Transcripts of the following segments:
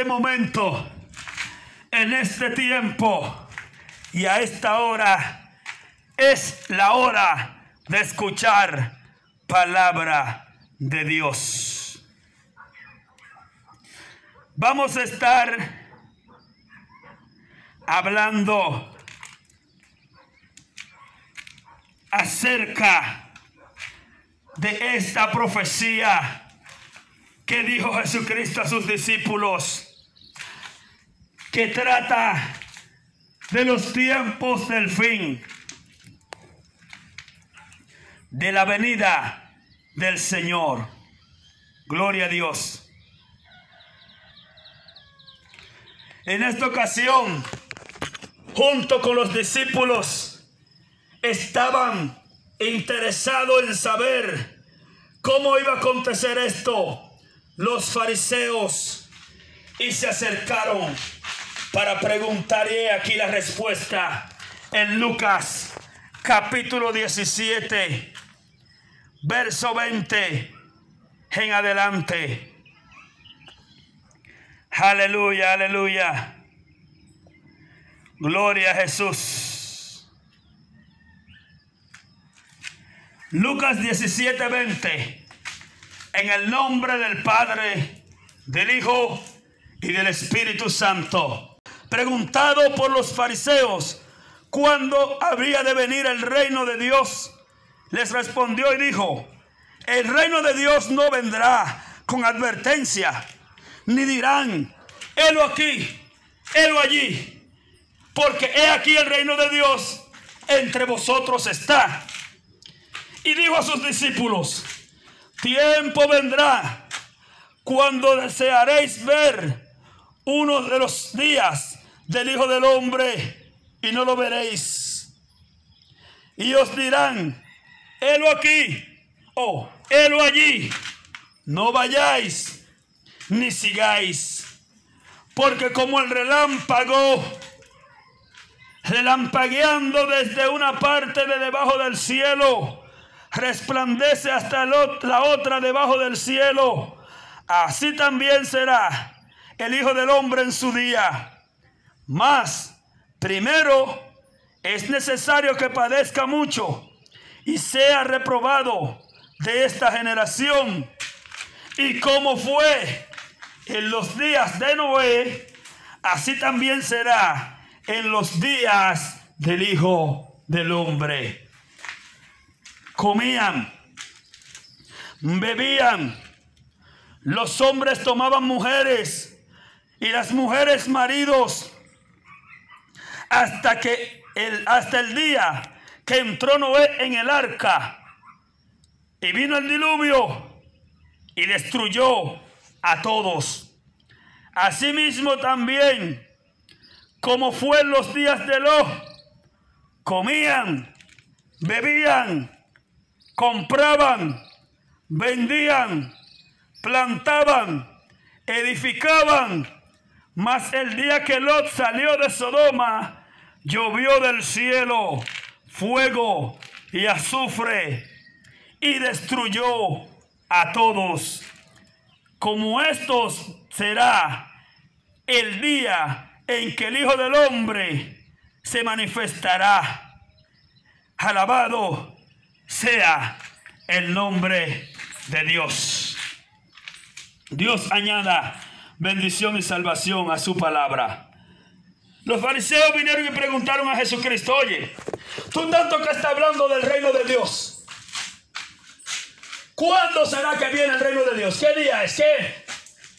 Este momento, en este tiempo y a esta hora es la hora de escuchar palabra de Dios. Vamos a estar hablando acerca de esta profecía que dijo Jesucristo a sus discípulos, que trata de los tiempos del fin, de la venida del Señor. Gloria a Dios. En esta ocasión, junto con los discípulos, estaban interesados en saber cómo iba a acontecer esto los fariseos y se acercaron para preguntar aquí la respuesta en Lucas capítulo 17 verso 20 en adelante. Aleluya, aleluya. Gloria a Jesús. Lucas 17, 20. En el nombre del Padre, del Hijo y del Espíritu Santo. Preguntado por los fariseos cuándo habría de venir el reino de Dios, les respondió y dijo, el reino de Dios no vendrá con advertencia, ni dirán, helo aquí, helo allí, porque he aquí el reino de Dios entre vosotros está. Y dijo a sus discípulos, Tiempo vendrá cuando desearéis ver uno de los días del Hijo del Hombre y no lo veréis. Y os dirán, helo aquí o helo allí. No vayáis ni sigáis. Porque como el relámpago, relampagueando desde una parte de debajo del cielo, resplandece hasta la otra debajo del cielo. Así también será el Hijo del Hombre en su día. Mas, primero, es necesario que padezca mucho y sea reprobado de esta generación. Y como fue en los días de Noé, así también será en los días del Hijo del Hombre comían, bebían, los hombres tomaban mujeres y las mujeres maridos, hasta que el, hasta el día que entró Noé en el arca y vino el diluvio y destruyó a todos. Asimismo también, como fue en los días de Lot, comían, bebían, compraban, vendían, plantaban, edificaban. Mas el día que Lot salió de Sodoma, llovió del cielo fuego y azufre y destruyó a todos. Como estos será el día en que el Hijo del Hombre se manifestará. Alabado sea el nombre de Dios. Dios añada bendición y salvación a su palabra. Los fariseos vinieron y preguntaron a Jesucristo, oye, tú tanto que estás hablando del reino de Dios. ¿Cuándo será que viene el reino de Dios? ¿Qué día es? ¿Qué?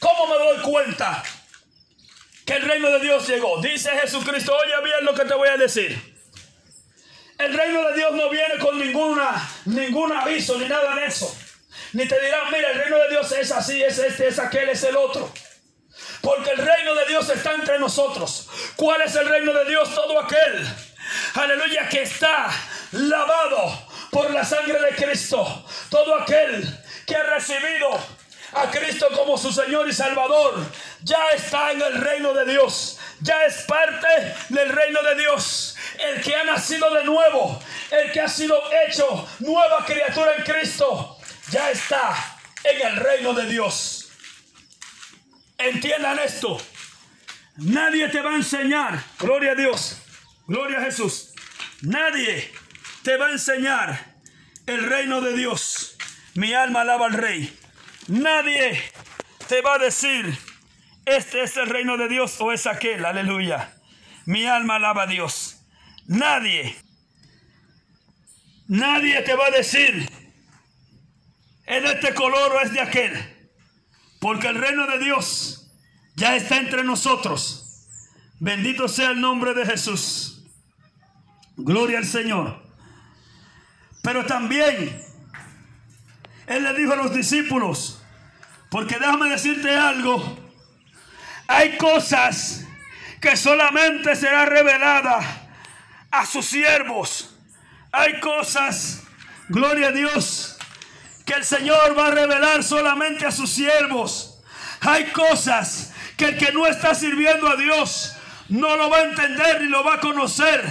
¿Cómo me doy cuenta que el reino de Dios llegó? Dice Jesucristo, oye bien lo que te voy a decir. El reino de Dios no viene con ninguna, ningún aviso ni nada de eso. Ni te dirán, mira, el reino de Dios es así, es este, es aquel, es el otro. Porque el reino de Dios está entre nosotros. ¿Cuál es el reino de Dios? Todo aquel, aleluya, que está lavado por la sangre de Cristo. Todo aquel que ha recibido a Cristo como su Señor y Salvador, ya está en el reino de Dios. Ya es parte del reino de Dios. El que ha nacido de nuevo, el que ha sido hecho nueva criatura en Cristo, ya está en el reino de Dios. Entiendan esto. Nadie te va a enseñar, gloria a Dios, gloria a Jesús. Nadie te va a enseñar el reino de Dios. Mi alma alaba al rey. Nadie te va a decir, este es el reino de Dios o es aquel, aleluya. Mi alma alaba a Dios. Nadie, nadie te va a decir, es de este color o es de aquel. Porque el reino de Dios ya está entre nosotros. Bendito sea el nombre de Jesús. Gloria al Señor. Pero también Él le dijo a los discípulos, porque déjame decirte algo, hay cosas que solamente será revelada a sus siervos. Hay cosas, gloria a Dios, que el Señor va a revelar solamente a sus siervos. Hay cosas que el que no está sirviendo a Dios no lo va a entender ni lo va a conocer.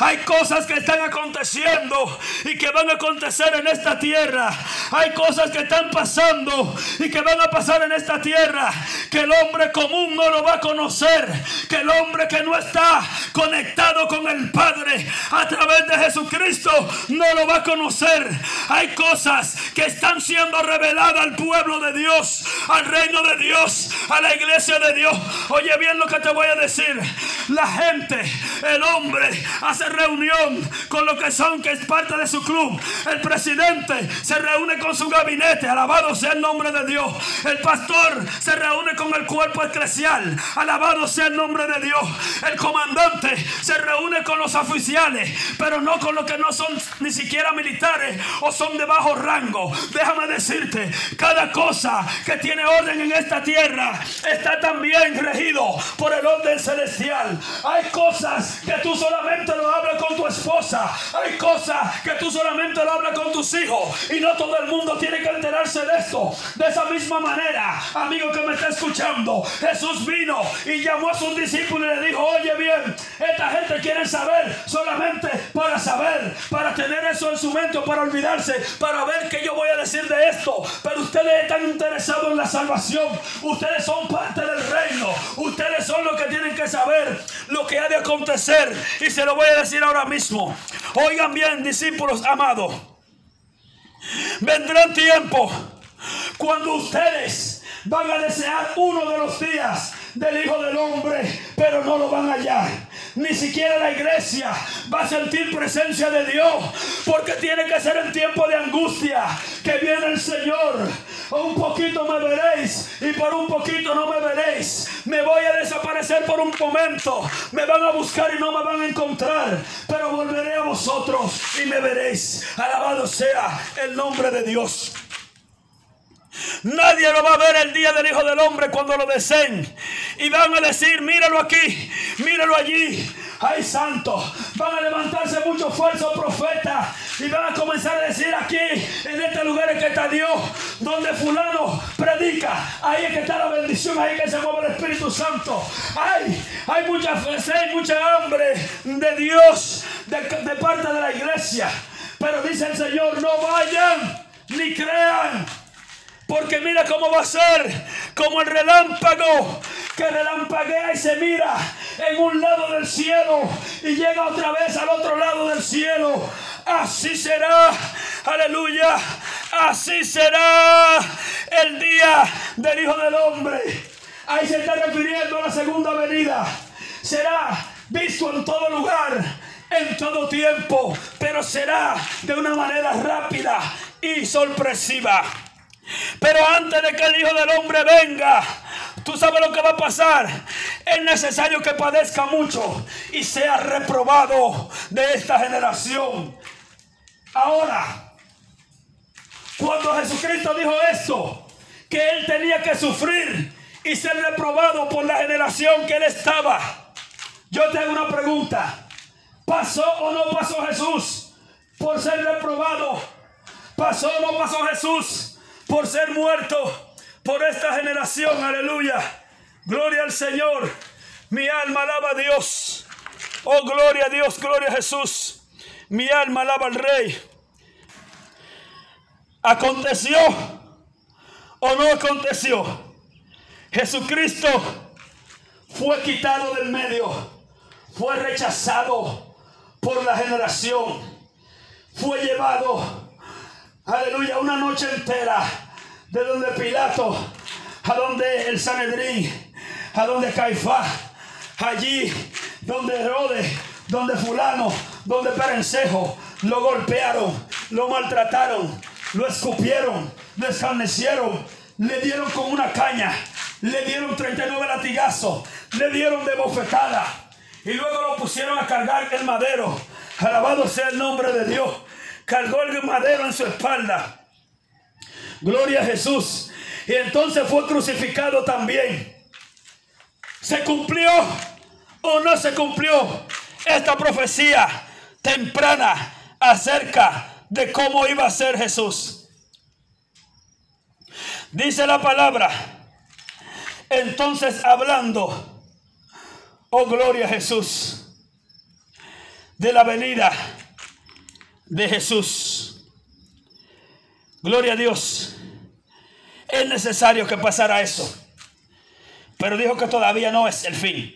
Hay cosas que están aconteciendo y que van a acontecer en esta tierra. Hay cosas que están pasando y que van a pasar en esta tierra que el hombre común no lo va a conocer. Que el hombre que no está conectado con el Padre a través de Jesucristo no lo va a conocer. Hay cosas que están siendo reveladas al pueblo de Dios, al reino de Dios, a la iglesia de Dios. Oye bien lo que te voy a decir. La gente, el hombre, hace reunión con lo que son, que es parte de su club. El presidente se reúne con su gabinete, alabado sea el nombre de Dios. El pastor se reúne con el cuerpo eclesial, alabado sea el nombre de Dios. El comandante se reúne con los oficiales, pero no con los que no son ni siquiera militares o son de bajo rango. Déjame decirte, cada cosa que tiene orden en esta tierra está también regido por el orden celestial. Hay cosas que tú solamente lo hablas con tu esposa. Hay cosas que tú solamente lo hablas con tus hijos. Y no todo el mundo tiene que enterarse de esto. De esa misma manera, amigo que me está escuchando, Jesús vino y llamó a sus discípulos y le dijo, oye bien, esta gente quiere saber solamente para saber, para tener eso en su mente para olvidarse, para ver qué yo voy a decir de esto. Pero ustedes están interesados en la salvación. Ustedes son parte del reino. Ustedes son los que tienen que saber lo que ha de acontecer. Y se lo voy a decir ahora mismo. Oigan bien, discípulos amados. Vendrán tiempo cuando ustedes van a desear uno de los días del Hijo del Hombre, pero no lo van a hallar. Ni siquiera la iglesia va a sentir presencia de Dios, porque tiene que ser en tiempo de angustia que viene el Señor. Un poquito me veréis y por un poquito no me veréis. Me voy a desaparecer por un momento. Me van a buscar y no me van a encontrar, pero volveré a vosotros y me veréis. Alabado sea el nombre de Dios. Nadie lo va a ver el día del Hijo del Hombre cuando lo deseen. Y van a decir, míralo aquí, míralo allí. Ay, santo. Van a levantarse muchos falsos profetas. Y van a comenzar a decir aquí, en este lugar es que está Dios. Donde fulano predica. Ahí es que está la bendición. Ahí es que se mueve el Espíritu Santo. Ay, hay mucha fe, hay mucha hambre de Dios de, de parte de la iglesia. Pero dice el Señor, no vayan ni crean porque mira cómo va a ser, como el relámpago que relampaguea y se mira en un lado del cielo y llega otra vez al otro lado del cielo. Así será, aleluya, así será el día del Hijo del Hombre. Ahí se está refiriendo a la segunda venida. Será visto en todo lugar, en todo tiempo, pero será de una manera rápida y sorpresiva. Pero antes de que el Hijo del Hombre venga, tú sabes lo que va a pasar. es necesario que padezca mucho y sea reprobado de esta generación. Ahora, cuando Jesucristo dijo esto, que él tenía que sufrir y ser reprobado por la generación que él estaba. Yo te hago una pregunta. ¿Pasó o no pasó Jesús por ser reprobado? ¿Pasó o no pasó Jesús por ser muerto por esta generación? Aleluya. Gloria al Señor. Mi alma alaba a Dios. Oh, gloria a Dios, gloria a Jesús. Mi alma alaba al Rey. Aconteció o no aconteció. Jesucristo fue quitado del medio, fue rechazado por la generación, fue llevado, aleluya, una noche entera de donde Pilato, a donde el Sanedrín, a donde Caifás, allí donde Herodes, donde fulano, donde Perencejo, lo golpearon, lo maltrataron, lo escupieron, lo escarnecieron, le dieron con una caña, le dieron 39 latigazos, le dieron de bofetada y luego lo pusieron a cargar el madero. Alabado sea el nombre de Dios. Cargó el madero en su espalda. Gloria a Jesús. Y entonces fue crucificado también. ¿Se cumplió o no se cumplió esta profecía temprana acerca de cómo iba a ser Jesús? Dice la palabra. Entonces hablando, oh gloria a Jesús, de la venida de Jesús. Gloria a Dios. Es necesario que pasara eso. Pero dijo que todavía no es el fin.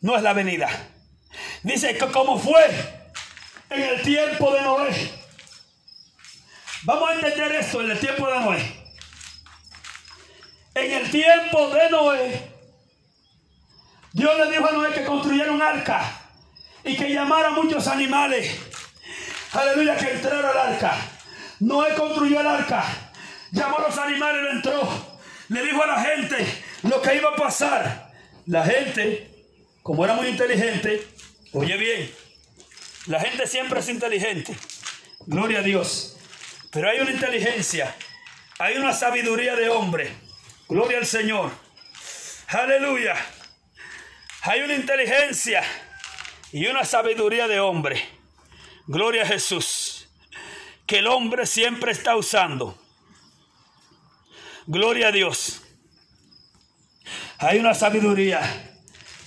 No es la venida. Dice que como fue en el tiempo de Noé. Vamos a entender esto en el tiempo de Noé. En el tiempo de Noé, Dios le dijo a Noé que construyera un arca y que llamara a muchos animales. Aleluya, que entrara al arca. Noé construyó el arca, llamó a los animales y entró. Le dijo a la gente lo que iba a pasar. La gente, como era muy inteligente, oye bien, la gente siempre es inteligente. Gloria a Dios. Pero hay una inteligencia, hay una sabiduría de hombre Gloria al Señor. Aleluya. Hay una inteligencia y una sabiduría de hombre. Gloria a Jesús. Que el hombre siempre está usando. Gloria a Dios. Hay una sabiduría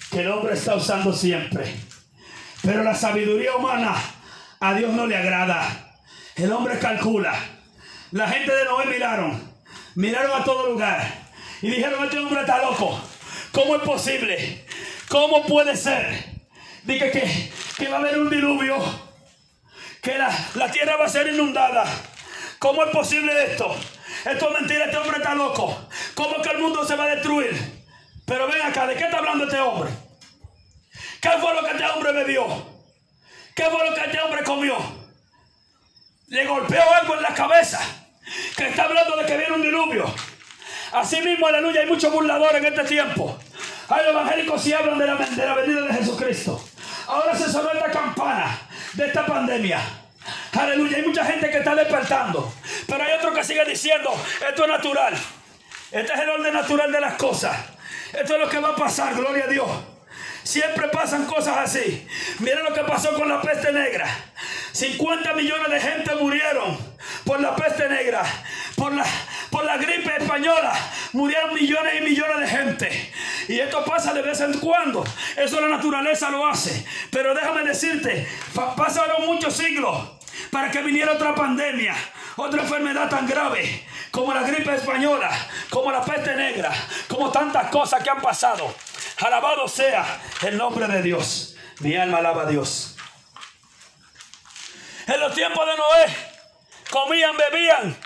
que el hombre está usando siempre. Pero la sabiduría humana a Dios no le agrada. El hombre calcula. La gente de Noé miraron. Miraron a todo lugar y dijeron, este hombre está loco. ¿Cómo es posible? ¿Cómo puede ser? Dije que, que va a haber un diluvio. Que la, la tierra va a ser inundada. ¿Cómo es posible esto? Esto es mentira, este hombre está loco. ¿Cómo que el mundo se va a destruir? Pero ven acá, ¿de qué está hablando este hombre? ¿Qué fue lo que este hombre bebió? ¿Qué fue lo que este hombre comió? Le golpeó algo en la cabeza. Que está hablando de que viene un diluvio. Así mismo, aleluya, hay muchos burladores en este tiempo. Hay evangélicos que hablan de la, de la venida de Jesucristo. Ahora se sonó esta campana de esta pandemia. Aleluya, hay mucha gente que está despertando. Pero hay otro que sigue diciendo, esto es natural. Este es el orden natural de las cosas. Esto es lo que va a pasar, gloria a Dios. Siempre pasan cosas así. Miren lo que pasó con la peste negra. 50 millones de gente murieron por la peste negra. Por la, por la gripe española murieron millones y millones de gente. Y esto pasa de vez en cuando. Eso la naturaleza lo hace. Pero déjame decirte, pasaron muchos siglos para que viniera otra pandemia, otra enfermedad tan grave como la gripe española, como la peste negra, como tantas cosas que han pasado. Alabado sea el nombre de Dios. Mi alma alaba a Dios. En los tiempos de Noé, comían, bebían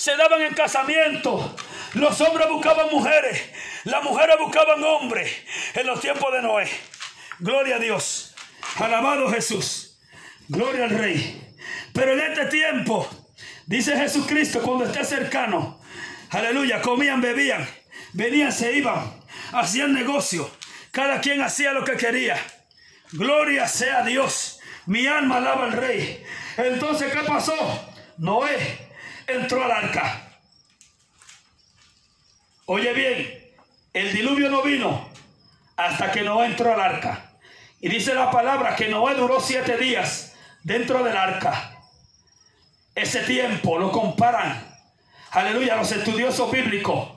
se daban en casamiento. Los hombres buscaban mujeres, las mujeres buscaban hombres en los tiempos de Noé. Gloria a Dios. Alabado Jesús. Gloria al Rey. Pero en este tiempo, dice Jesucristo, cuando esté cercano, aleluya, comían, bebían, venían, se iban, hacían negocio. Cada quien hacía lo que quería. Gloria sea Dios. Mi alma alaba al rey. Entonces, ¿qué pasó? Noé entró al arca. Oye bien, el diluvio no vino hasta que Noé entró al arca. Y dice la palabra que Noé duró siete días dentro del arca. Ese tiempo lo comparan, aleluya, los estudiosos bíblicos,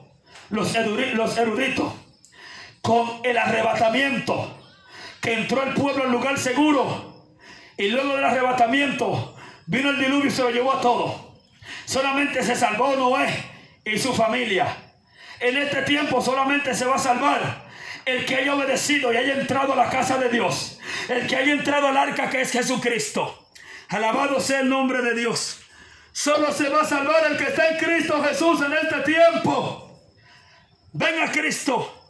los, eruditos, con el arrebatamiento que entró el pueblo al lugar seguro. Y luego del arrebatamiento vino el diluvio y se lo llevó a todo. Solamente se salvó Noé y su familia. En este tiempo solamente se va a salvar el que haya obedecido y haya entrado a la casa de Dios. El que haya entrado al arca que es Jesucristo. Alabado sea el nombre de Dios. Solo se va a salvar el que está en Cristo Jesús en este tiempo. Ven a Cristo,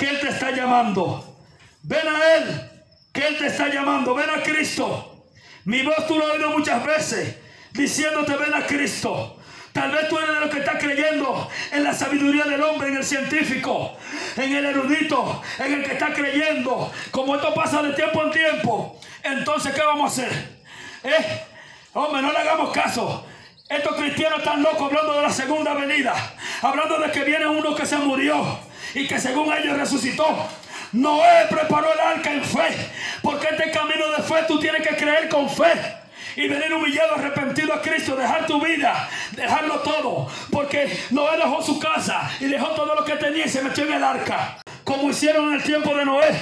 que Él te está llamando. Ven a Él, que Él te está llamando. Ven a Cristo. Mi voz tú lo has oído muchas veces diciéndote ven a Cristo. Tal vez tú eres de los que está creyendo en la sabiduría del hombre, en el científico, en el erudito, en el que está creyendo. Como esto pasa de tiempo en tiempo, entonces ¿qué vamos a hacer? ¿Eh? Hombre, no le hagamos caso. Estos cristianos están locos hablando de la segunda venida, hablando de que viene uno que se murió y que según ellos resucitó. Noé preparó el arca en fe, porque este camino de fe tú tienes que creer con fe y venir humillado, arrepentido a Cristo, dejar tu vida, dejarlo todo, porque Noé dejó su casa y dejó todo lo que tenía y se metió en el arca, como hicieron en el tiempo de Noé.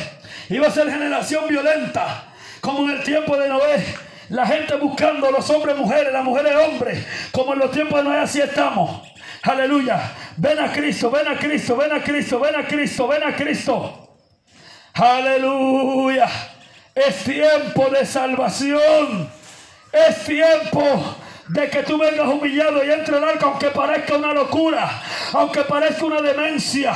Iba a ser generación violenta, como en el tiempo de Noé. La gente buscando los hombres mujeres, las mujeres hombres, como en los tiempos de Noé, así estamos. Aleluya. Ven a Cristo, ven a Cristo, ven a Cristo, ven a Cristo, ven a Cristo. Aleluya. Es tiempo de salvación. Es tiempo de que tú vengas humillado y entre el arca, aunque parezca una locura, aunque parezca una demencia.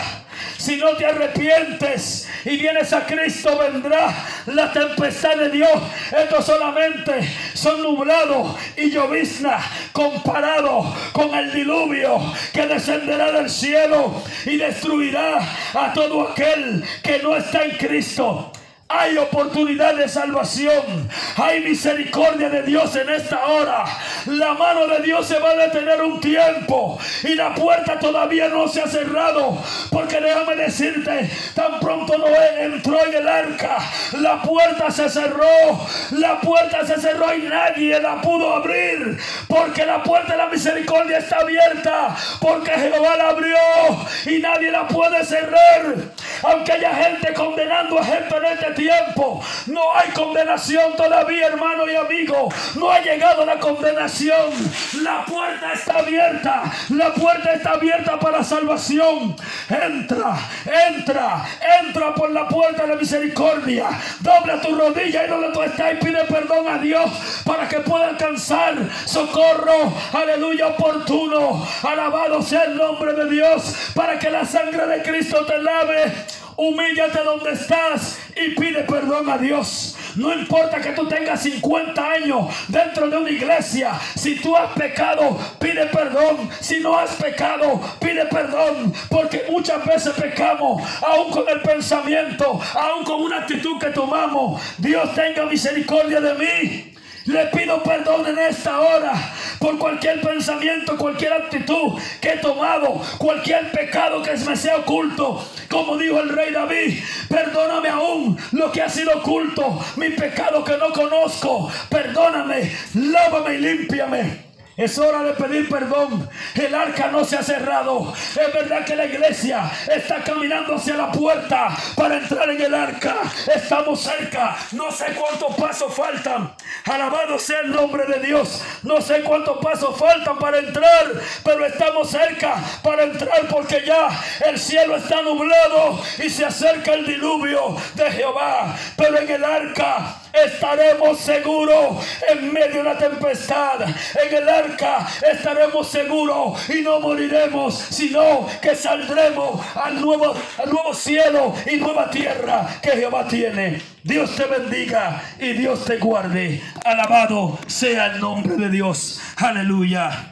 Si no te arrepientes y vienes a Cristo, vendrá la tempestad de Dios. Esto solamente son nublados y llovizna comparado con el diluvio que descenderá del cielo y destruirá a todo aquel que no está en Cristo. Hay oportunidad de salvación. Hay misericordia de Dios en esta hora. La mano de Dios se va a detener un tiempo. Y la puerta todavía no se ha cerrado. Porque déjame decirte, tan pronto Noé entró en el arca. La puerta se cerró. La puerta se cerró y nadie la pudo abrir. Porque la puerta de la misericordia está abierta. Porque Jehová la abrió. Y nadie la puede cerrar. Aunque haya gente condenando a gente en este tiempo. No hay condenación todavía, hermano y amigo. No ha llegado la condenación. La puerta está abierta. La puerta está abierta para salvación. Entra, entra, entra por la puerta de la misericordia. Dobla tu rodilla y donde tú estás y pide perdón a Dios para que pueda alcanzar socorro. Aleluya, oportuno. Alabado sea el nombre de Dios para que la sangre de Cristo te lave Humíllate donde estás y pide perdón a Dios. No importa que tú tengas 50 años dentro de una iglesia. Si tú has pecado, pide perdón. Si no has pecado, pide perdón. Porque muchas veces pecamos, aún con el pensamiento, aún con una actitud que tomamos. Dios tenga misericordia de mí. Le pido perdón en esta hora por cualquier pensamiento, cualquier actitud que he tomado, cualquier pecado que me sea oculto. Como dijo el rey David, perdóname aún lo que ha sido oculto, mi pecado que no conozco. Perdóname, lávame y límpiame. Es hora de pedir perdón. El arca no se ha cerrado. Es verdad que la iglesia está caminando hacia la puerta para entrar en el arca. Estamos cerca. No sé cuántos pasos faltan. Alabado sea el nombre de Dios. No sé cuántos pasos faltan para entrar. Pero estamos cerca para entrar porque ya el cielo está nublado y se acerca el diluvio de Jehová. Pero en el arca estaremos seguros en medio de la tempestad. En el arca estaremos seguros y no moriremos, sino que saldremos al nuevo, al nuevo cielo y nueva tierra que Jehová tiene. Dios te bendiga y Dios te guarde. Alabado sea el nombre de Dios. Aleluya.